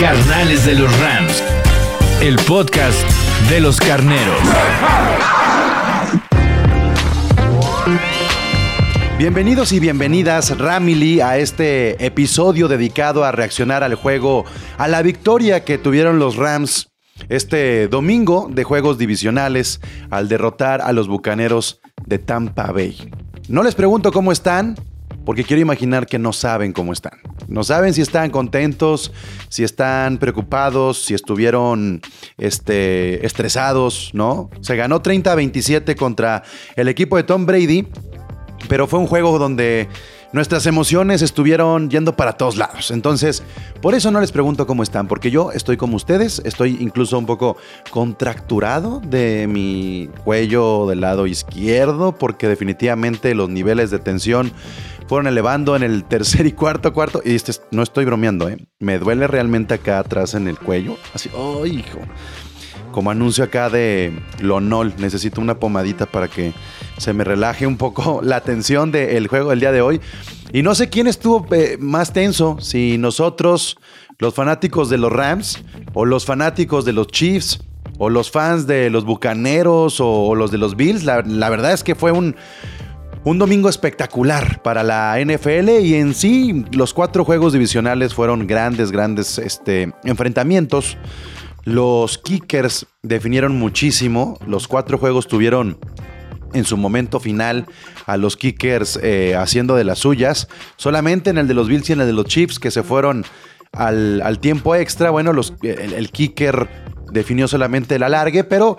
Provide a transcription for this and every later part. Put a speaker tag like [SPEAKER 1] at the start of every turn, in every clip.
[SPEAKER 1] Carnales de los Rams. El podcast de los carneros.
[SPEAKER 2] Bienvenidos y bienvenidas, Ramily, a este episodio dedicado a reaccionar al juego, a la victoria que tuvieron los Rams este domingo de juegos divisionales al derrotar a los Bucaneros de Tampa Bay. No les pregunto cómo están, porque quiero imaginar que no saben cómo están. No saben si están contentos, si están preocupados, si estuvieron este, estresados, ¿no? Se ganó 30 a 27 contra el equipo de Tom Brady, pero fue un juego donde nuestras emociones estuvieron yendo para todos lados. Entonces, por eso no les pregunto cómo están, porque yo estoy como ustedes, estoy incluso un poco contracturado de mi cuello del lado izquierdo, porque definitivamente los niveles de tensión fueron elevando en el tercer y cuarto cuarto. Y este, no estoy bromeando, ¿eh? Me duele realmente acá atrás en el cuello. Así, ¡oh, hijo! Como anuncio acá de Lonol, necesito una pomadita para que se me relaje un poco la tensión del juego del día de hoy. Y no sé quién estuvo eh, más tenso, si nosotros, los fanáticos de los Rams, o los fanáticos de los Chiefs, o los fans de los Bucaneros, o, los de los Bills. La, la verdad es que fue un, un domingo espectacular para la NFL y en sí los cuatro juegos divisionales fueron grandes, grandes este, enfrentamientos. Los kickers definieron muchísimo. Los cuatro juegos tuvieron en su momento final a los kickers eh, haciendo de las suyas. Solamente en el de los Bills y en el de los Chiefs que se fueron al, tiempo extra. Bueno, los, el, el, kicker definió solamente el alargue, pero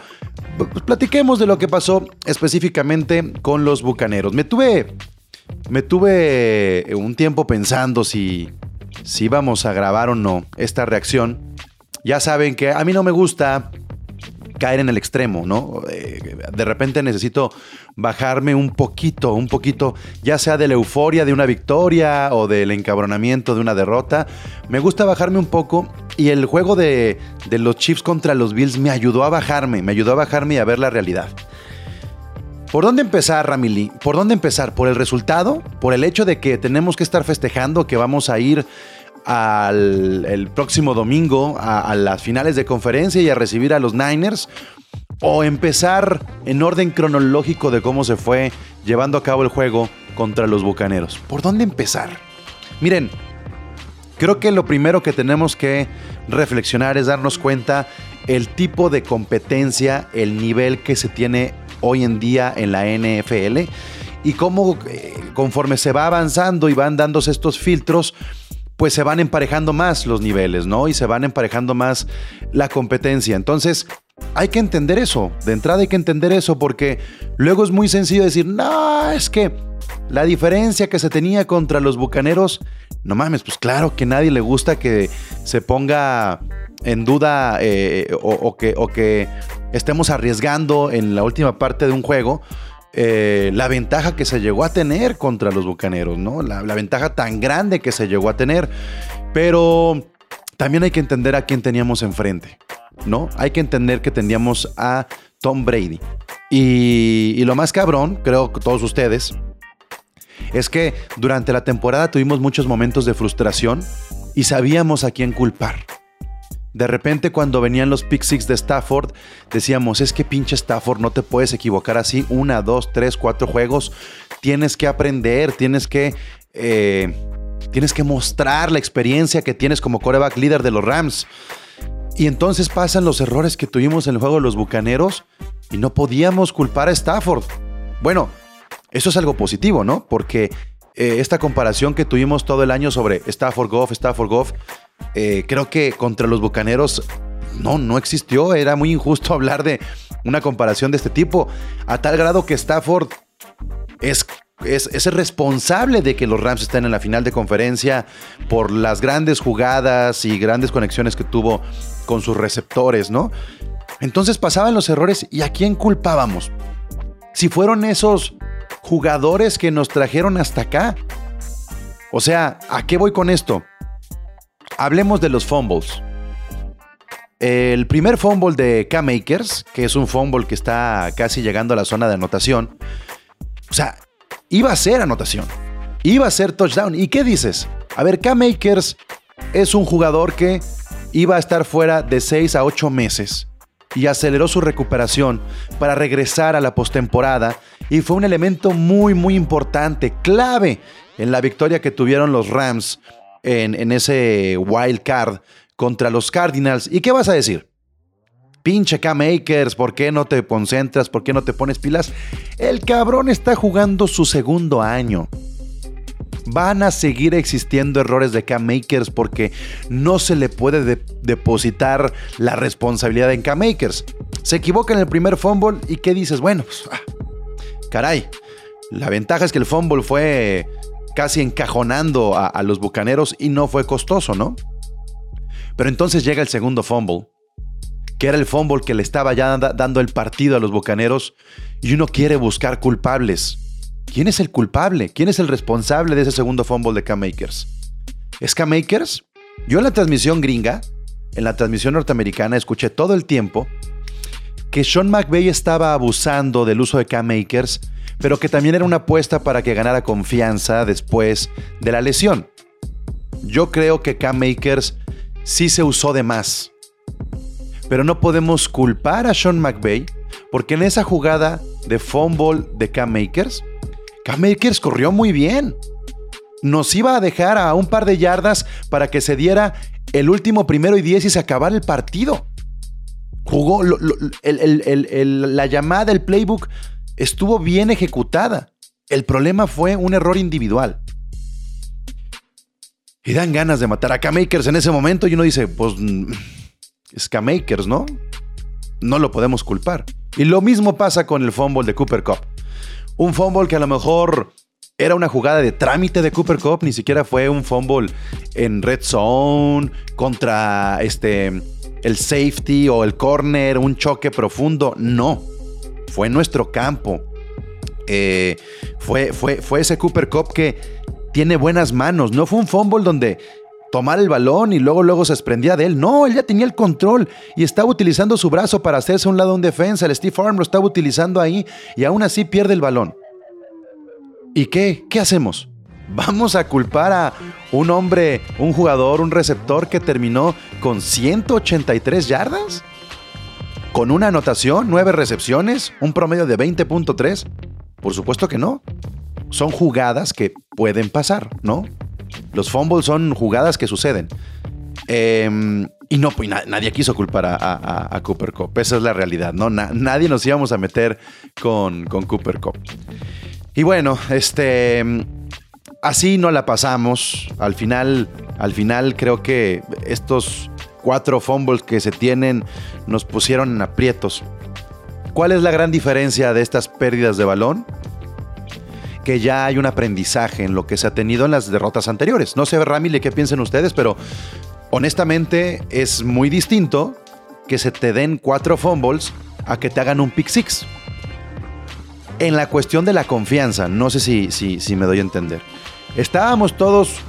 [SPEAKER 2] pues, platiquemos de lo que pasó específicamente con los Bucaneros. Me tuve, me tuve un tiempo pensando si, si íbamos a grabar o no esta reacción. Ya saben que a mí no me gusta caer en el extremo, ¿no? De repente necesito bajarme un poquito, un poquito, ya sea de la euforia de una victoria o del encabronamiento de una derrota. Me gusta bajarme un poco y el juego de, de los Chiefs contra los Bills me ayudó a bajarme, me ayudó a bajarme y a ver la realidad. ¿Por dónde empezar, Ramili? ¿Por dónde empezar? ¿Por el resultado? ¿Por el hecho de que tenemos que estar festejando que vamos a ir al el próximo domingo a, las finales de conferencia y a recibir a los Niners o empezar en orden cronológico de cómo se fue llevando a cabo el juego contra los Bucaneros. ¿Por dónde empezar? Miren, creo que lo primero que tenemos que reflexionar es darnos cuenta el tipo de competencia, el nivel que se tiene hoy en día en la NFL y cómo eh, conforme se va avanzando y van dándose estos filtros, pues se van emparejando más los niveles, ¿no? Y se van emparejando más la competencia. Entonces, hay que entender eso. De entrada hay que entender eso porque luego es muy sencillo decir, no, es que la diferencia que se tenía contra los Bucaneros, no mames, pues claro que a nadie le gusta que se ponga en duda eh, o, que estemos arriesgando en la última parte de un juego. Eh, la ventaja que se llegó a tener contra los Bucaneros, ¿no? La, ventaja tan grande que se llegó a tener. Pero también hay que entender a quién teníamos enfrente, ¿no? Hay que entender que teníamos a Tom Brady. Y, y lo más cabrón, creo que todos ustedes, es que durante la temporada tuvimos muchos momentos de frustración y sabíamos a quién culpar. De repente cuando venían los pick six de Stafford, decíamos, es que pinche Stafford, no te puedes equivocar así, una, dos, tres, cuatro juegos, tienes que aprender, tienes que, eh, tienes que mostrar la experiencia que tienes como coreback líder de los Rams. Y entonces pasan los errores que tuvimos en el juego de los Bucaneros y no podíamos culpar a Stafford. Bueno, eso es algo positivo, ¿no? Porque eh, esta comparación que tuvimos todo el año sobre Stafford Goff, Stafford Goff, eh, creo que contra los Bucaneros no, no existió. Era muy injusto hablar de una comparación de este tipo, a tal grado que Stafford es es, es el responsable de que los Rams estén en la final de conferencia por las grandes jugadas y grandes conexiones que tuvo con sus receptores, ¿no? Entonces pasaban los errores y a quién culpábamos. Si fueron esos jugadores que nos trajeron hasta acá. O sea, ¿a qué voy con esto? Hablemos de los fumbles. El primer fumble de K-Makers, que es un fumble que está casi llegando a la zona de anotación, o sea, iba a ser anotación, iba a ser touchdown. ¿Y qué dices? A ver, K-Makers es un jugador que iba a estar fuera de 6 a 8 meses y aceleró su recuperación para regresar a la postemporada y fue un elemento muy, muy importante, clave en la victoria que tuvieron los Rams en, ese wild card contra los Cardinals. ¿Y qué vas a decir? Pinche K-Makers, ¿por qué no te concentras? ¿Por qué no te pones pilas? El cabrón está jugando su segundo año. Van a seguir existiendo errores de K-Makers porque no se le puede de depositar la responsabilidad en K-Makers. Se equivoca en el primer fumble y ¿qué dices? Bueno, pues, ah, caray, la ventaja es que el fumble fue casi encajonando a, los bucaneros y no fue costoso, ¿no? Pero entonces llega el segundo fumble, que era el fumble que le estaba ya dando el partido a los bucaneros y uno quiere buscar culpables. ¿Quién es el culpable? ¿Quién es el responsable de ese segundo fumble de K-Makers? ¿Es K-Makers? Yo en la transmisión gringa, en la transmisión norteamericana, escuché todo el tiempo que Sean McVay estaba abusando del uso de K-Makers, pero que también era una apuesta para que ganara confianza después de la lesión. Yo creo que K-Makers sí se usó de más. Pero no podemos culpar a Sean McVay porque en esa jugada de fumble de K-Makers, K-Makers corrió muy bien. Nos iba a dejar a un par de yardas para que se diera el último primero y diez y se acabara el partido. Jugó, el, la llamada, el playbook estuvo bien ejecutada. El problema fue un error individual. Y dan ganas de matar a K-Makers en ese momento y uno dice, pues es K-Makers, ¿no? No lo podemos culpar. Y lo mismo pasa con el fumble de Cooper Cup. Un fumble que a lo mejor era una jugada de trámite de Cooper Cup, ni siquiera fue un fumble en red zone contra este el safety o el corner, un choque profundo. No, fue nuestro campo. Eh, fue, fue, fue ese Cooper Cup que tiene buenas manos. No fue un fumble donde tomar el balón y luego luego se desprendía de él. No, él ya tenía el control y estaba utilizando su brazo para hacerse un lado en defensa. El Steve Arm lo estaba utilizando ahí y aún así pierde el balón. ¿Y qué? ¿Qué hacemos? ¿Vamos a culpar a un hombre, un jugador, un receptor que terminó con 183 yardas? ¿Con una anotación, nueve recepciones, un promedio de 20.3? Por supuesto que no. Son jugadas que pueden pasar, ¿no? Los fumbles son jugadas que suceden. Eh, y no, pues na nadie quiso culpar a, Cooper Cup. Esa es la realidad, ¿no? Na nadie nos íbamos a meter con, con Cooper Cup. Y bueno, este. Así no la pasamos. Al final, al final creo que estos cuatro fumbles que se tienen nos pusieron en aprietos. ¿Cuál es la gran diferencia de estas pérdidas de balón? que ya hay un aprendizaje en lo que se ha tenido en las derrotas anteriores. No sé, Ramile, qué piensen ustedes, pero honestamente es muy distinto que se te den cuatro fumbles a que te hagan un pick six. En la cuestión de la confianza, no sé si, si, si me doy a entender. Estábamos todos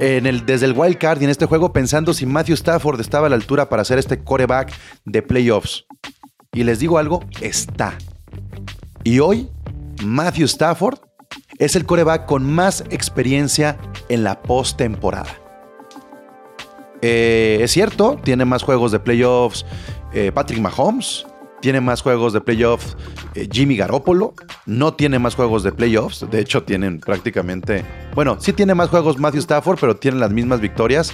[SPEAKER 2] en el, desde el wild card y en este juego pensando si Matthew Stafford estaba a la altura para hacer este coreback de playoffs. Y les digo algo, está. Y hoy, Matthew Stafford es el coreback con más experiencia en la postemporada. Eh, es cierto, tiene más juegos de playoffs eh, Patrick Mahomes, tiene más juegos de playoffs eh, Jimmy Garoppolo, no tiene más juegos de playoffs, de hecho tienen prácticamente, bueno, sí tiene más juegos Matthew Stafford, pero tienen las mismas victorias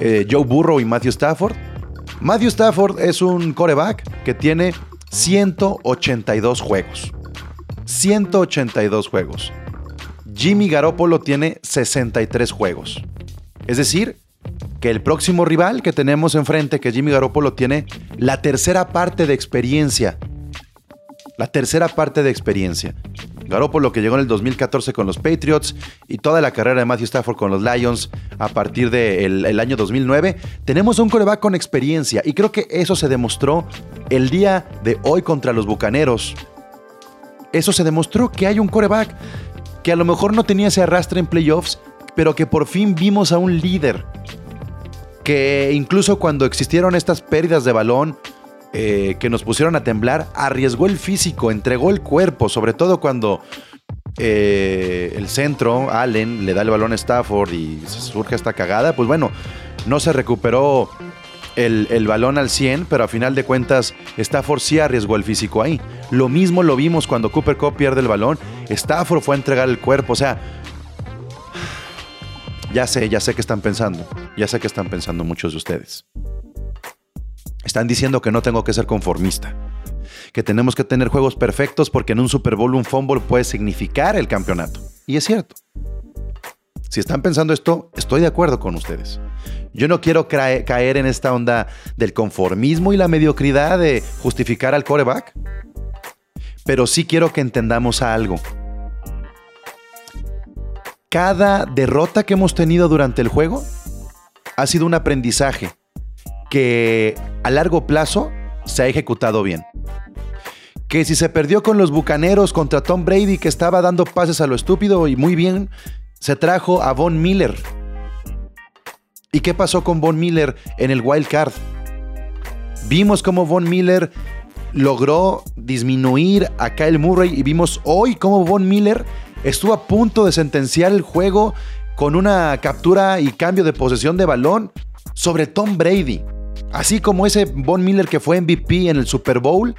[SPEAKER 2] eh, Joe Burrow y Matthew Stafford. Matthew Stafford es un coreback que tiene 182 juegos. 182 juegos. Jimmy Garoppolo tiene 63 juegos. Es decir, que el próximo rival que tenemos enfrente, que Jimmy Garoppolo tiene la tercera parte de experiencia. La tercera parte de experiencia. Garoppolo que llegó en el 2014 con los Patriots y toda la carrera de Matthew Stafford con los Lions a partir del el año 2009. Tenemos un coreback con experiencia y creo que eso se demostró el día de hoy contra los Bucaneros. Eso se demostró que hay un coreback que a lo mejor no tenía ese arrastre en playoffs, pero que por fin vimos a un líder. Que incluso cuando existieron estas pérdidas de balón, eh, que nos pusieron a temblar, arriesgó el físico, entregó el cuerpo, sobre todo cuando eh, el centro, Allen, le da el balón a Stafford y surge esta cagada, pues bueno, no se recuperó el, el, balón al 100, pero a final de cuentas Stafford sí arriesgó el físico ahí. Lo mismo lo vimos cuando Cooper Cup pierde el balón, Stafford fue a entregar el cuerpo, o sea, ya sé, ya sé que están pensando, ya sé que están pensando muchos de ustedes. Están diciendo que no tengo que ser conformista, que tenemos que tener juegos perfectos porque en un Super Bowl un fumble puede significar el campeonato. Y es cierto. Si están pensando esto, estoy de acuerdo con ustedes. Yo no quiero caer en esta onda del conformismo y la mediocridad de justificar al coreback, pero sí quiero que entendamos algo. Cada derrota que hemos tenido durante el juego ha sido un aprendizaje que a largo plazo se ha ejecutado bien. Que si se perdió con los Bucaneros contra Tom Brady que estaba dando pases a lo estúpido y muy bien, se trajo a Von Miller. ¿Y qué pasó con Von Miller en el wild card? Vimos cómo Von Miller logró disminuir a Kyle Murray y vimos hoy cómo Von Miller estuvo a punto de sentenciar el juego con una captura y cambio de posesión de balón sobre Tom Brady. Así como ese Von Miller que fue MVP en el Super Bowl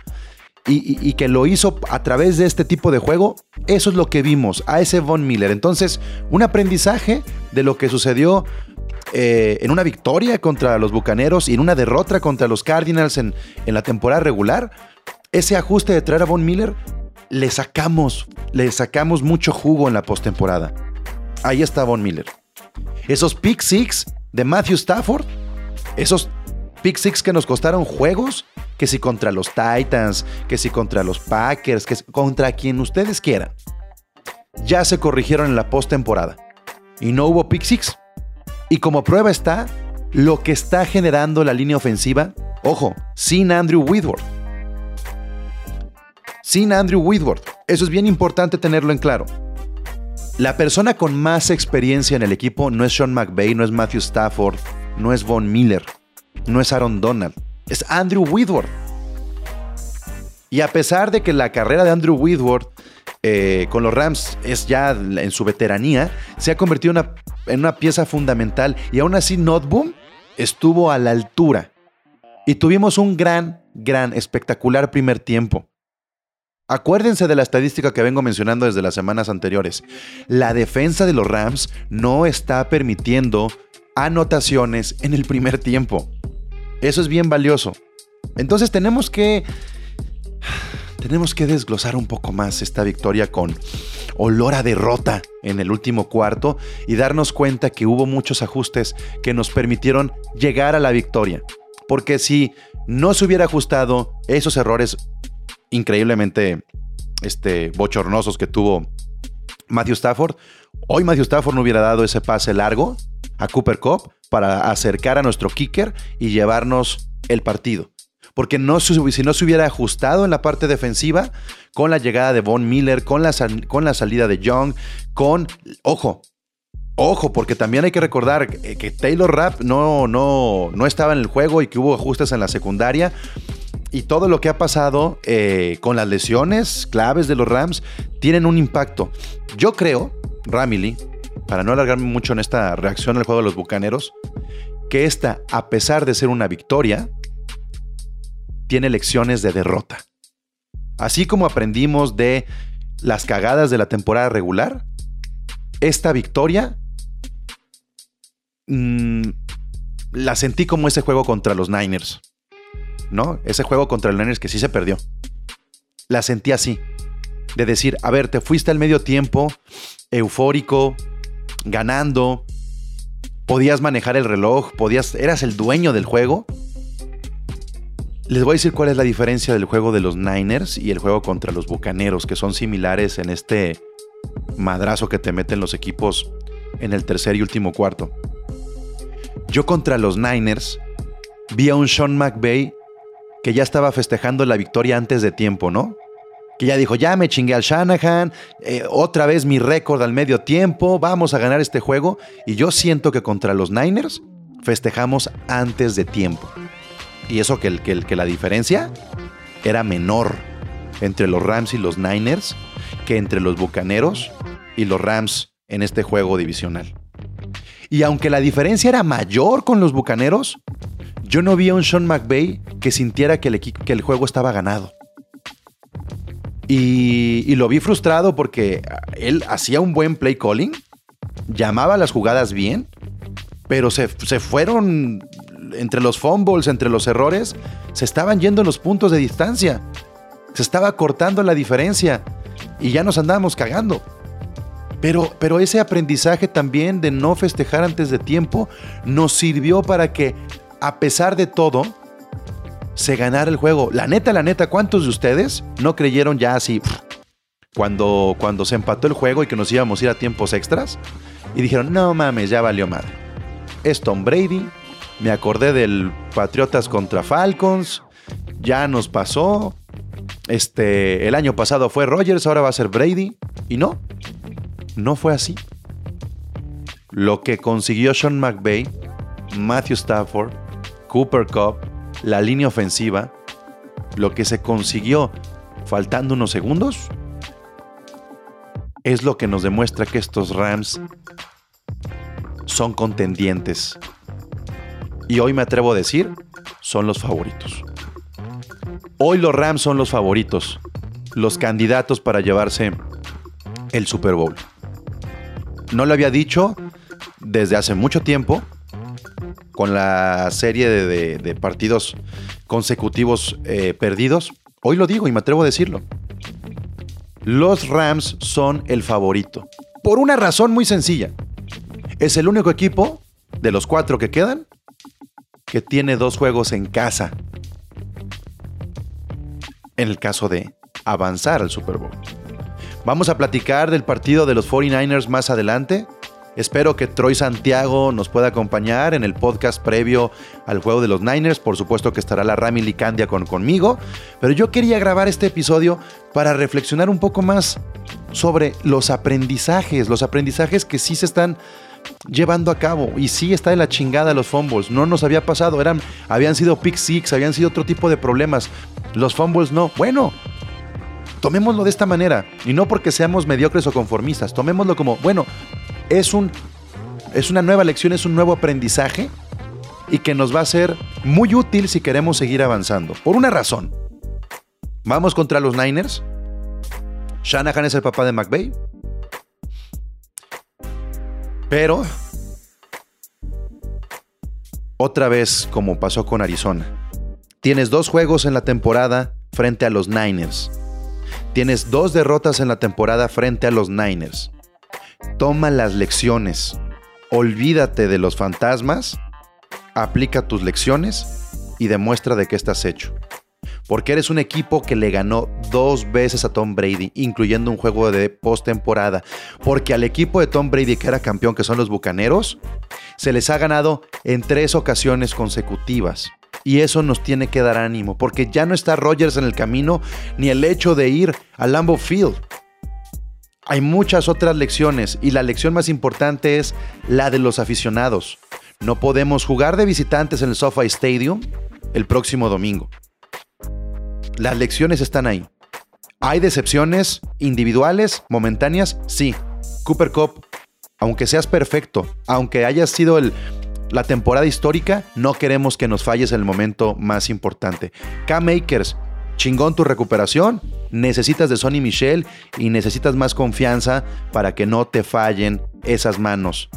[SPEAKER 2] y, que lo hizo a través de este tipo de juego, eso es lo que vimos a ese Von Miller. Entonces, un aprendizaje de lo que sucedió eh, en una victoria contra los Bucaneros y en una derrota contra los Cardinals en, en la temporada regular. Ese ajuste de traer a Von Miller, le sacamos, le sacamos mucho jugo en la postemporada. Ahí está Von Miller. Esos pick six de Matthew Stafford, esos Pick Six que nos costaron juegos, que si contra los Titans, que si contra los Packers, que contra quien ustedes quieran. Ya se corrigieron en la postemporada. Y no hubo Pick Six. Y como prueba está lo que está generando la línea ofensiva, ojo, sin Andrew Whitworth. Sin Andrew Whitworth. Eso es bien importante tenerlo en claro. La persona con más experiencia en el equipo no es Sean McVay, no es Matthew Stafford, no es Von Miller no es Aaron Donald, es Andrew Whitworth. Y a pesar de que la carrera de Andrew Whitworth eh, con los Rams es ya en su veteranía, se ha convertido en una, pieza fundamental y aún así Notboom estuvo a la altura. Y tuvimos un gran, gran, espectacular primer tiempo. Acuérdense de la estadística que vengo mencionando desde las semanas anteriores. La defensa de los Rams no está permitiendo anotaciones en el primer tiempo. Eso es bien valioso. Entonces tenemos que tenemos que desglosar un poco más esta victoria con olor a derrota en el último cuarto y darnos cuenta que hubo muchos ajustes que nos permitieron llegar a la victoria. Porque si no se hubiera ajustado esos errores increíblemente este, bochornosos que tuvo Matthew Stafford, hoy Matthew Stafford no hubiera dado ese pase largo a Cooper Cup para acercar a nuestro kicker y llevarnos el partido. Porque no, si no se hubiera ajustado en la parte defensiva, con la llegada de Von Miller, con la, con la salida de Young, con. Ojo, ojo, porque también hay que recordar que Taylor Rapp no, no, no estaba en el juego y que hubo ajustes en la secundaria. Y todo lo que ha pasado eh, con las lesiones claves de los Rams tienen un impacto. Yo creo, Ramily, para no alargarme mucho en esta reacción al juego de los Bucaneros, que esta, a pesar de ser una victoria, tiene lecciones de derrota. Así como aprendimos de las cagadas de la temporada regular, esta victoria mmm, la sentí como ese juego contra los Niners. ¿No? Ese juego contra los Niners que sí se perdió. La sentí así. De decir, a ver, te fuiste al medio tiempo, eufórico, ganando, podías manejar el reloj, podías, eras el dueño del juego. Les voy a decir cuál es la diferencia del juego de los Niners y el juego contra los Bucaneros, que son similares en este madrazo que te meten los equipos en el tercer y último cuarto. Yo contra los Niners vi a un Sean McVay que ya estaba festejando la victoria antes de tiempo, ¿no? Que ya dijo, ya me chingué al Shanahan, eh, otra vez mi récord al medio tiempo, vamos a ganar este juego. Y yo siento que contra los Niners festejamos antes de tiempo. Y eso que, que, que la diferencia era menor entre los Rams y los Niners que entre los Bucaneros y los Rams en este juego divisional. Y aunque la diferencia era mayor con los Bucaneros, yo no vi a un Sean McVay que sintiera que el, juego estaba ganado. Y, lo vi frustrado porque él hacía un buen play calling, llamaba las jugadas bien, pero se, fueron entre los fumbles, entre los errores, se estaban yendo los puntos de distancia. Se estaba cortando la diferencia y ya nos andábamos cagando. Pero, pero ese aprendizaje también de no festejar antes de tiempo nos sirvió para que, a pesar de todo, se ganara el juego. La neta, la neta, ¿cuántos de ustedes no creyeron ya así cuando, cuando se empató el juego y que nos íbamos a ir a tiempos extras? Y dijeron, no mames, ya valió madre. Es Tom Brady, me acordé del Patriotas contra Falcons, ya nos pasó. Este, el año pasado fue Rogers, ahora va a ser Brady. Y no, no fue así. Lo que consiguió Sean McVay, Matthew Stafford, Cooper Cup, la línea ofensiva, lo que se consiguió faltando unos segundos, es lo que nos demuestra que estos Rams son contendientes. Y hoy me atrevo a decir, son los favoritos. Hoy los Rams son los favoritos, los candidatos para llevarse el Super Bowl. No lo había dicho desde hace mucho tiempo, con la serie de, partidos consecutivos eh, perdidos. Hoy lo digo y me atrevo a decirlo. Los Rams son el favorito. Por una razón muy sencilla. Es el único equipo de los cuatro que quedan que tiene dos juegos en casa. En el caso de avanzar al Super Bowl. Vamos a platicar del partido de los 49ers más adelante. Espero que Troy Santiago nos pueda acompañar en el podcast previo al juego de los Niners. Por supuesto que estará la Rami Licandia con, conmigo. Pero yo quería grabar este episodio para reflexionar un poco más sobre los aprendizajes. Los aprendizajes que sí se están llevando a cabo. Y sí está de la chingada los fumbles. No nos había pasado. Eran, habían sido pick six, habían sido otro tipo de problemas. Los fumbles no. Bueno, tomémoslo de esta manera. Y no porque seamos mediocres o conformistas. Tomémoslo como, bueno, es, un, es una nueva lección, es un nuevo aprendizaje y que nos va a ser muy útil si queremos seguir avanzando. Por una razón. Vamos contra los Niners. Shanahan es el papá de McVay. Pero, otra vez como pasó con Arizona. Tienes dos juegos en la temporada frente a los Niners. Tienes dos derrotas en la temporada frente a los Niners. Toma las lecciones. Olvídate de los fantasmas. Aplica tus lecciones y demuestra de qué estás hecho. Porque eres un equipo que le ganó dos veces a Tom Brady, incluyendo un juego de postemporada. Porque al equipo de Tom Brady, que era campeón, que son los Bucaneros, se les ha ganado en tres ocasiones consecutivas. Y eso nos tiene que dar ánimo, porque ya no está Rogers en el camino, ni el hecho de ir a Lambeau Field. Hay muchas otras lecciones y la lección más importante es la de los aficionados. No podemos jugar de visitantes en el SoFi Stadium el próximo domingo. Las lecciones están ahí. ¿Hay decepciones individuales, momentáneas? Sí. Cooper Cup, aunque seas perfecto, aunque hayas sido el, la temporada histórica, no queremos que nos falles el momento más importante. K-Makers, chingón tu recuperación, necesitas de Sonny Michel y necesitas más confianza para que no te fallen esas manos.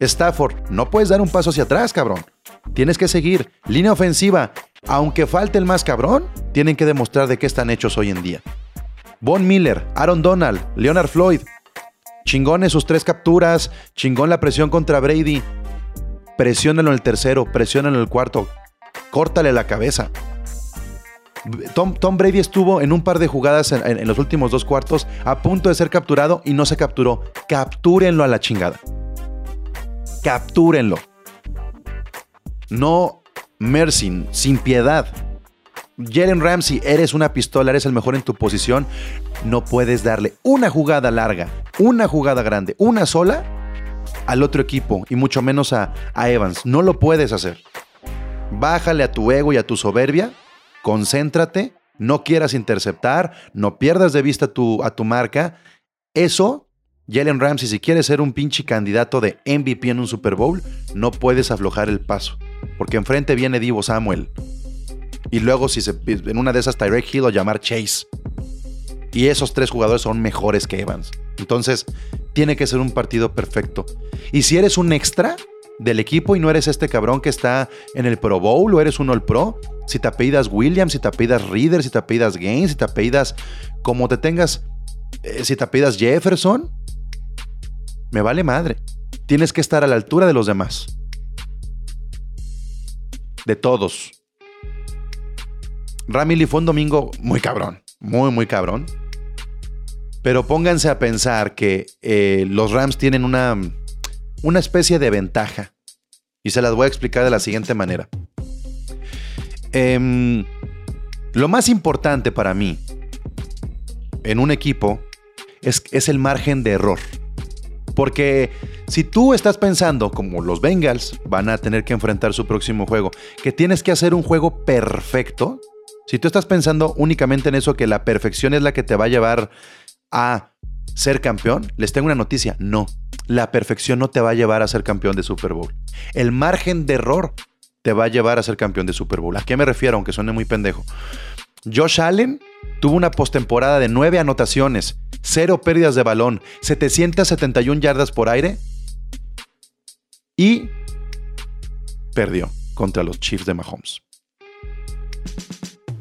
[SPEAKER 2] Stafford, no puedes dar un paso hacia atrás, cabrón. Tienes que seguir. Línea ofensiva, aunque falte el más cabrón, tienen que demostrar de qué están hechos hoy en día. Von Miller, Aaron Donald, Leonard Floyd. Chingón en sus tres capturas, chingón la presión contra Brady. Presiónalo en el tercero, presiónalo en el cuarto. Córtale la cabeza. Tom, Brady estuvo en un par de jugadas en, los últimos dos cuartos a punto de ser capturado y no se capturó. Captúrenlo a la chingada. Captúrenlo. No mercy, sin piedad. Jalen Ramsey, eres una pistola, eres el mejor en tu posición. No puedes darle una jugada larga, una jugada grande, una sola al otro equipo y mucho menos a Evans. No lo puedes hacer. Bájale a tu ego y a tu soberbia, concéntrate, no quieras interceptar, no pierdas de vista tu, a tu marca. Eso, Jalen Ramsey, si quieres ser un pinche candidato de MVP en un Super Bowl, no puedes aflojar el paso, porque enfrente viene Divo Samuel. Y luego, si se, en una de esas, Tyrek Hill o llamar Chase. Y esos tres jugadores son mejores que Evans. Entonces, tiene que ser un partido perfecto. Y si eres un extra del equipo y no eres este cabrón que está en el Pro Bowl o eres un All Pro, si te apellidas Williams, si te apellidas Reader, si te apellidas Gaines, si te apellidas como te tengas, eh, si te apellidas Jefferson, me vale madre. Tienes que estar a la altura de los demás. De todos. Ramily fue un domingo muy cabrón, muy, muy cabrón. Pero pónganse a pensar que eh, los Rams tienen una, una especie de ventaja. Y se las voy a explicar de la siguiente manera. Em, lo más importante para mí en un equipo es, es el margen de error. Porque si tú estás pensando, como los Bengals van a tener que enfrentar su próximo juego, que tienes que hacer un juego perfecto, si tú estás pensando únicamente en eso, que la perfección es la que te va a llevar a ser campeón, les tengo una noticia, no, la perfección no te va a llevar a ser campeón de Super Bowl. El margen de error te va a llevar a ser campeón de Super Bowl. ¿A qué me refiero? Aunque suene muy pendejo. Josh Allen tuvo una postemporada de 9 anotaciones, 0 pérdidas de balón, 771 yardas por aire y perdió contra los Chiefs de Mahomes.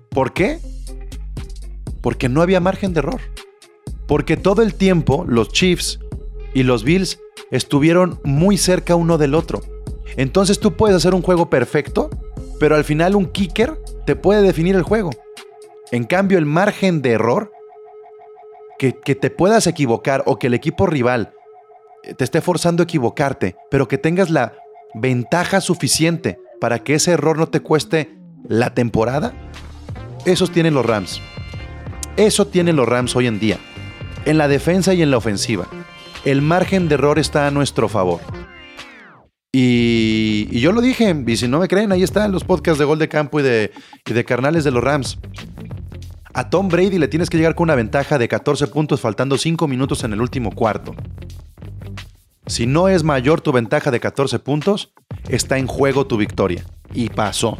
[SPEAKER 2] ¿Por qué? Porque no había margen de error. Porque todo el tiempo los Chiefs y los Bills estuvieron muy cerca uno del otro. Entonces tú puedes hacer un juego perfecto, pero al final un kicker te puede definir el juego. En cambio, el margen de error, que, te puedas equivocar o que el equipo rival te esté forzando a equivocarte, pero que tengas la ventaja suficiente para que ese error no te cueste la temporada, esos tienen los Rams. Eso tienen los Rams hoy en día. En la defensa y en la ofensiva. El margen de error está a nuestro favor. Y, y yo lo dije, y si no me creen, ahí están los podcasts de Gol de Campo y de, y de Carnales de los Rams. A Tom Brady le tienes que llegar con una ventaja de 14 puntos faltando 5 minutos en el último cuarto. Si no es mayor tu ventaja de 14 puntos, está en juego tu victoria. Y pasó.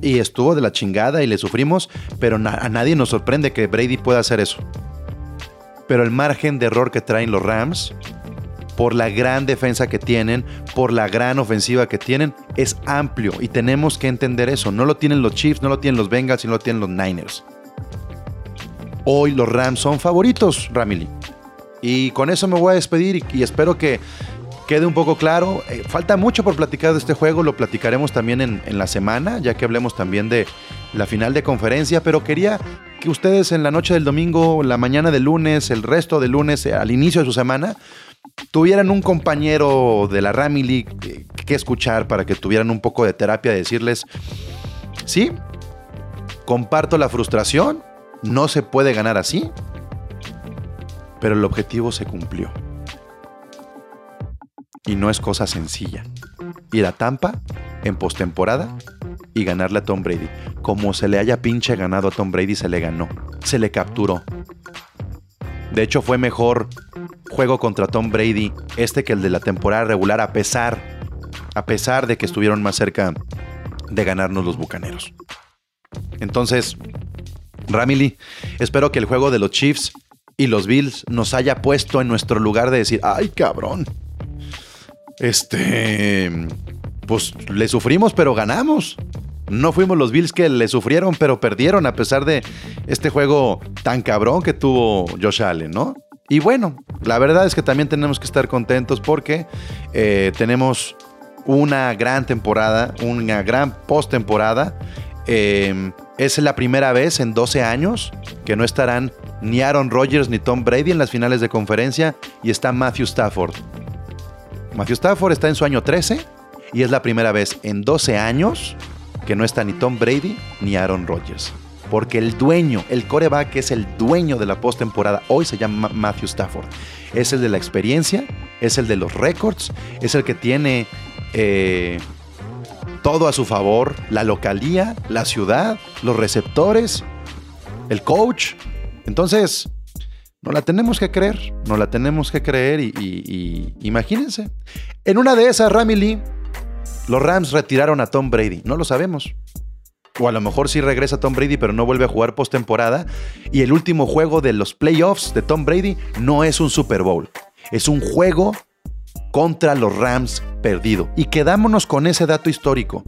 [SPEAKER 2] Y estuvo de la chingada y le sufrimos, pero a nadie nos sorprende que Brady pueda hacer eso. Pero el margen de error que traen los Rams, por la gran defensa que tienen, por la gran ofensiva que tienen, es amplio y tenemos que entender eso. No lo tienen los Chiefs, no lo tienen los Bengals y no lo tienen los Niners. Hoy los Rams son favoritos, Ramily. Y con eso me voy a despedir y, espero que quede un poco claro. Eh, falta mucho por platicar de este juego, lo platicaremos también en, la semana, ya que hablemos también de la final de conferencia, pero quería que ustedes en la noche del domingo, la mañana del lunes, el resto del lunes, eh, al inicio de su semana, tuvieran un compañero de la Ramily que, que escuchar para que tuvieran un poco de terapia, de decirles, sí, comparto la frustración, no se puede ganar así, pero el objetivo se cumplió. Y no es cosa sencilla. Ir a Tampa en postemporada y ganarle a Tom Brady. Como se le haya pinche ganado a Tom Brady, se le ganó. Se le capturó. De hecho, fue mejor juego contra Tom Brady este que el de la temporada regular, a pesar, a pesar de que estuvieron más cerca de ganarnos los bucaneros. Entonces, Ramily, espero que el juego de los Chiefs y los Bills nos haya puesto en nuestro lugar de decir, ay cabrón, este, pues le sufrimos pero ganamos. No fuimos los Bills que le sufrieron pero perdieron a pesar de este juego tan cabrón que tuvo Josh Allen, ¿no? Y bueno, la verdad es que también tenemos que estar contentos porque eh, tenemos una gran temporada, una gran postemporada Eh, es la primera vez en 12 años que no estarán ni Aaron Rodgers ni Tom Brady en las finales de conferencia y está Matthew Stafford. Matthew Stafford está en su año 13 y es la primera vez en 12 años que no está ni Tom Brady ni Aaron Rodgers. Porque el dueño, el coreback es el dueño de la postemporada, hoy se llama Matthew Stafford. Es el de la experiencia, es el de los récords, es el que tiene eh, todo a su favor, la localía, la ciudad, los receptores, el coach. Entonces, no la tenemos que creer, no la tenemos que creer y, imagínense. En una de esas, Rami Lee, los Rams retiraron a Tom Brady, no lo sabemos. O a lo mejor sí regresa Tom Brady, pero no vuelve a jugar postemporada. Y el último juego de los playoffs de Tom Brady no es un Super Bowl. Es un juego contra los Rams perdido. Y quedámonos con ese dato histórico.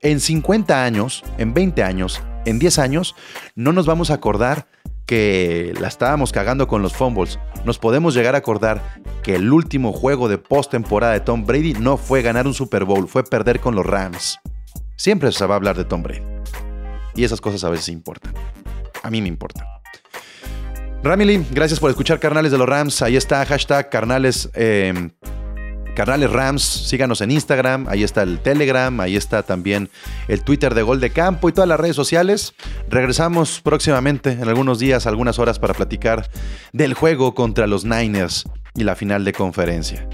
[SPEAKER 2] En 50 años, en 20 años, en 10 años, no nos vamos a acordar que la estábamos cagando con los fumbles. Nos podemos llegar a acordar que el último juego de postemporada de Tom Brady no fue ganar un Super Bowl, fue perder con los Rams. Siempre se va a hablar de Tom Brady. Y esas cosas a veces importan. A mí me importan. Ramily, gracias por escuchar Carnales de los Rams. Ahí está, hashtag Carnales, eh, Carnales Rams. Síganos en Instagram. Ahí está el Telegram. Ahí está también el Twitter de Gol de Campo y todas las redes sociales. Regresamos próximamente, en algunos días, algunas horas, para platicar del juego contra los Niners y la final de conferencia.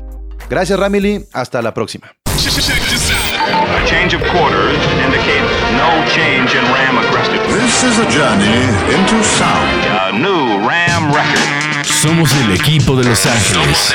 [SPEAKER 2] Gracias, Ramily. Hasta la próxima.
[SPEAKER 3] A change of quarters indicates no change in Ram aggressiveness.
[SPEAKER 4] This is a journey into sound.
[SPEAKER 3] A new Ram record.
[SPEAKER 5] Somos el equipo de Los Ángeles.